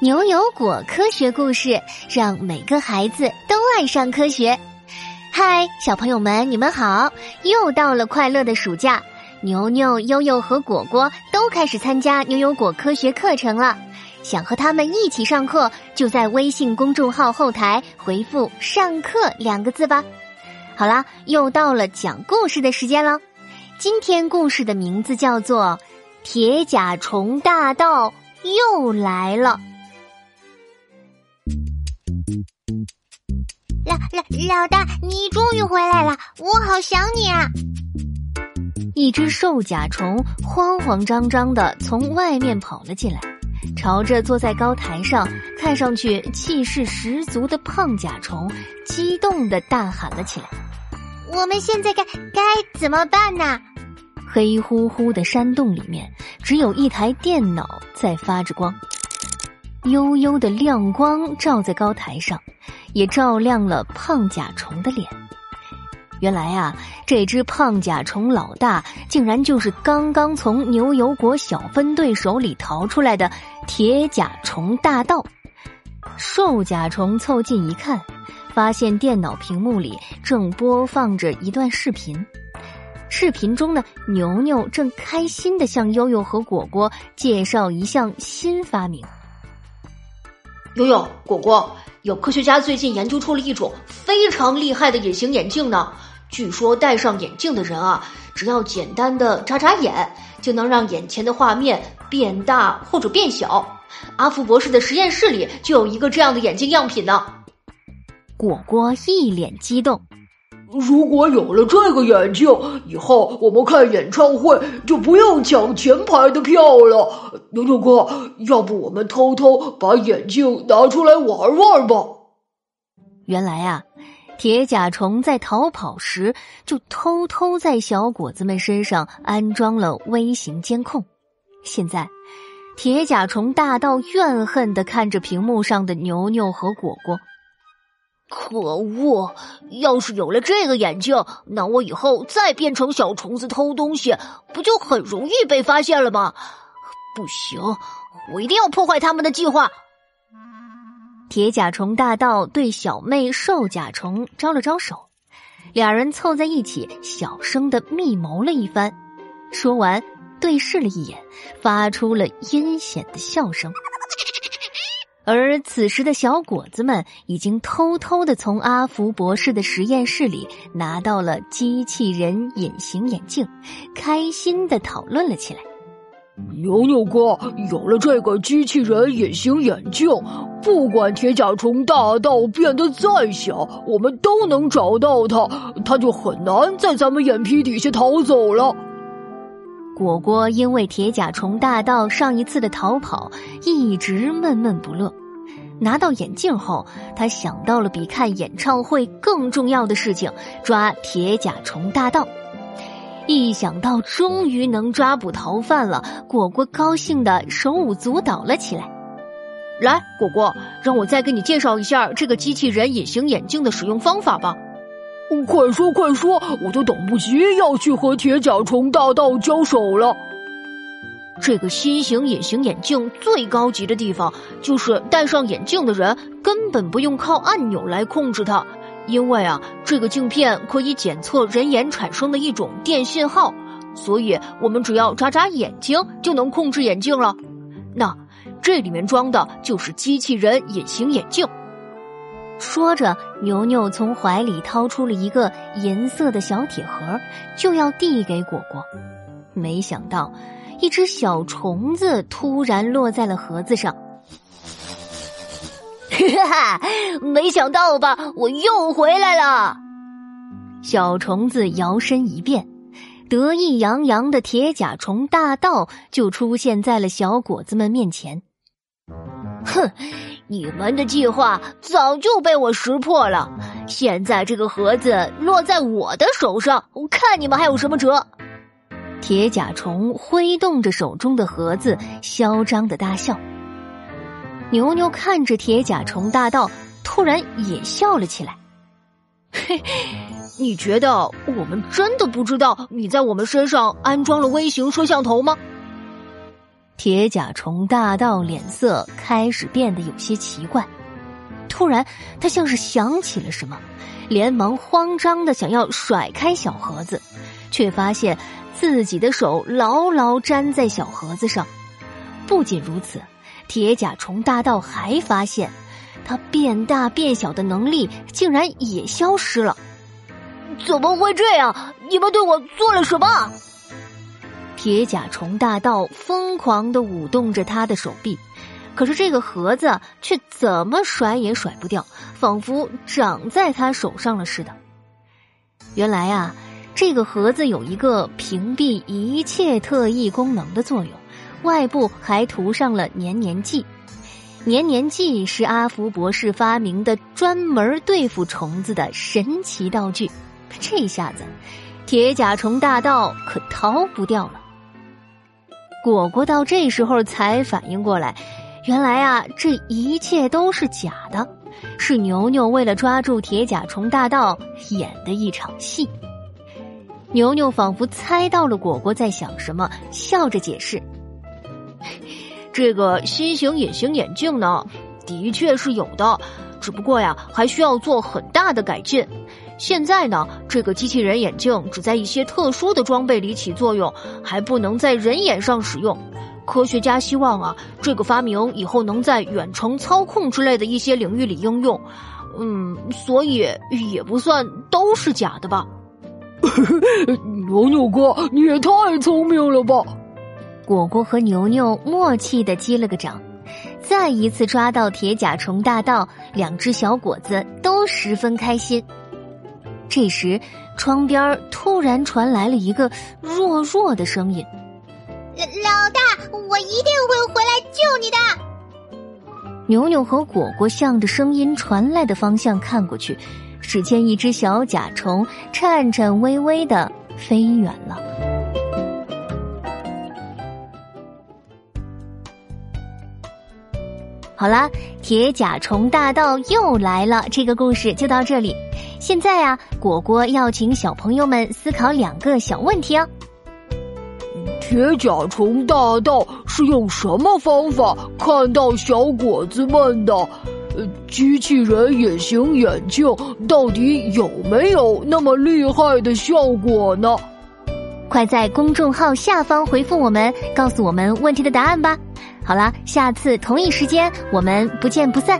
牛油果科学故事，让每个孩子都爱上科学。嗨，小朋友们，你们好！又到了快乐的暑假，牛牛、悠悠和果果都开始参加牛油果科学课程了。想和他们一起上课，就在微信公众号后台回复“上课”两个字吧。好啦，又到了讲故事的时间了。今天故事的名字叫做《铁甲虫大盗又来了》。老老老大，你终于回来了，我好想你啊！一只瘦甲虫慌慌张张的从外面跑了进来，朝着坐在高台上、看上去气势十足的胖甲虫，激动的大喊了起来：“我们现在该该怎么办呢？”黑乎乎的山洞里面，只有一台电脑在发着光。悠悠的亮光照在高台上，也照亮了胖甲虫的脸。原来啊，这只胖甲虫老大竟然就是刚刚从牛油果小分队手里逃出来的铁甲虫大盗。瘦甲虫凑近一看，发现电脑屏幕里正播放着一段视频。视频中呢，牛牛正开心的向悠悠和果果介绍一项新发明。悠悠、果果，有科学家最近研究出了一种非常厉害的隐形眼镜呢。据说戴上眼镜的人啊，只要简单的眨眨眼，就能让眼前的画面变大或者变小。阿福博士的实验室里就有一个这样的眼镜样品呢。果果一脸激动。如果有了这个眼镜，以后我们看演唱会就不用抢前排的票了。牛牛哥，要不我们偷偷把眼镜拿出来玩玩吧？原来啊，铁甲虫在逃跑时就偷偷在小果子们身上安装了微型监控。现在，铁甲虫大盗怨恨的看着屏幕上的牛牛和果果。可恶！要是有了这个眼镜，那我以后再变成小虫子偷东西，不就很容易被发现了吗？不行，我一定要破坏他们的计划。铁甲虫大盗对小妹瘦甲虫招了招手，两人凑在一起，小声的密谋了一番。说完，对视了一眼，发出了阴险的笑声。而此时的小果子们已经偷偷的从阿福博士的实验室里拿到了机器人隐形眼镜，开心的讨论了起来。牛牛哥，有了这个机器人隐形眼镜，不管铁甲虫大盗变得再小，我们都能找到它，它就很难在咱们眼皮底下逃走了。果果因为铁甲虫大盗上一次的逃跑，一直闷闷不乐。拿到眼镜后，他想到了比看演唱会更重要的事情——抓铁甲虫大盗。一想到终于能抓捕逃犯了，果果高兴的手舞足蹈了起来。来，果果，让我再给你介绍一下这个机器人隐形眼镜的使用方法吧。快说快说，我都等不及要去和铁甲虫大盗交手了。这个新型隐形眼镜最高级的地方，就是戴上眼镜的人根本不用靠按钮来控制它，因为啊，这个镜片可以检测人眼产生的一种电信号，所以我们只要眨眨眼睛就能控制眼镜了。那这里面装的就是机器人隐形眼镜。说着，牛牛从怀里掏出了一个银色的小铁盒，就要递给果果。没想到，一只小虫子突然落在了盒子上。哈哈，没想到吧，我又回来了！小虫子摇身一变，得意洋洋的铁甲虫大盗就出现在了小果子们面前。哼！你们的计划早就被我识破了，现在这个盒子落在我的手上，我看你们还有什么辙？铁甲虫挥动着手中的盒子，嚣张的大笑。牛牛看着铁甲虫大盗，突然也笑了起来。嘿，你觉得我们真的不知道你在我们身上安装了微型摄像头吗？铁甲虫大盗脸色开始变得有些奇怪。突然，他像是想起了什么，连忙慌张的想要甩开小盒子，却发现自己的手牢牢粘在小盒子上。不仅如此，铁甲虫大盗还发现，它变大变小的能力竟然也消失了。怎么会这样？你们对我做了什么？铁甲虫大盗疯狂的舞动着他的手臂，可是这个盒子却怎么甩也甩不掉，仿佛长在他手上了似的。原来啊，这个盒子有一个屏蔽一切特异功能的作用，外部还涂上了黏黏剂。黏黏剂是阿福博士发明的，专门对付虫子的神奇道具。这下子，铁甲虫大盗可逃不掉了。果果到这时候才反应过来，原来啊，这一切都是假的，是牛牛为了抓住铁甲虫大盗演的一场戏。牛牛仿佛猜到了果果在想什么，笑着解释：“ 这个新型隐形眼镜呢，的确是有的，只不过呀，还需要做很大的改进。”现在呢，这个机器人眼镜只在一些特殊的装备里起作用，还不能在人眼上使用。科学家希望啊，这个发明以后能在远程操控之类的一些领域里应用。嗯，所以也不算都是假的吧。牛牛哥，你也太聪明了吧！果果和牛牛默契的击了个掌，再一次抓到铁甲虫大盗，两只小果子都十分开心。这时，窗边突然传来了一个弱弱的声音：“老老大，我一定会回来救你的。”牛牛和果果向着声音传来的方向看过去，只见一只小甲虫颤颤巍巍的飞远了。好啦，铁甲虫大盗又来了，这个故事就到这里。现在啊，果果要请小朋友们思考两个小问题哦。铁甲虫大盗是用什么方法看到小果子们的？呃，机器人隐形眼镜到底有没有那么厉害的效果呢？快在公众号下方回复我们，告诉我们问题的答案吧。好了，下次同一时间我们不见不散。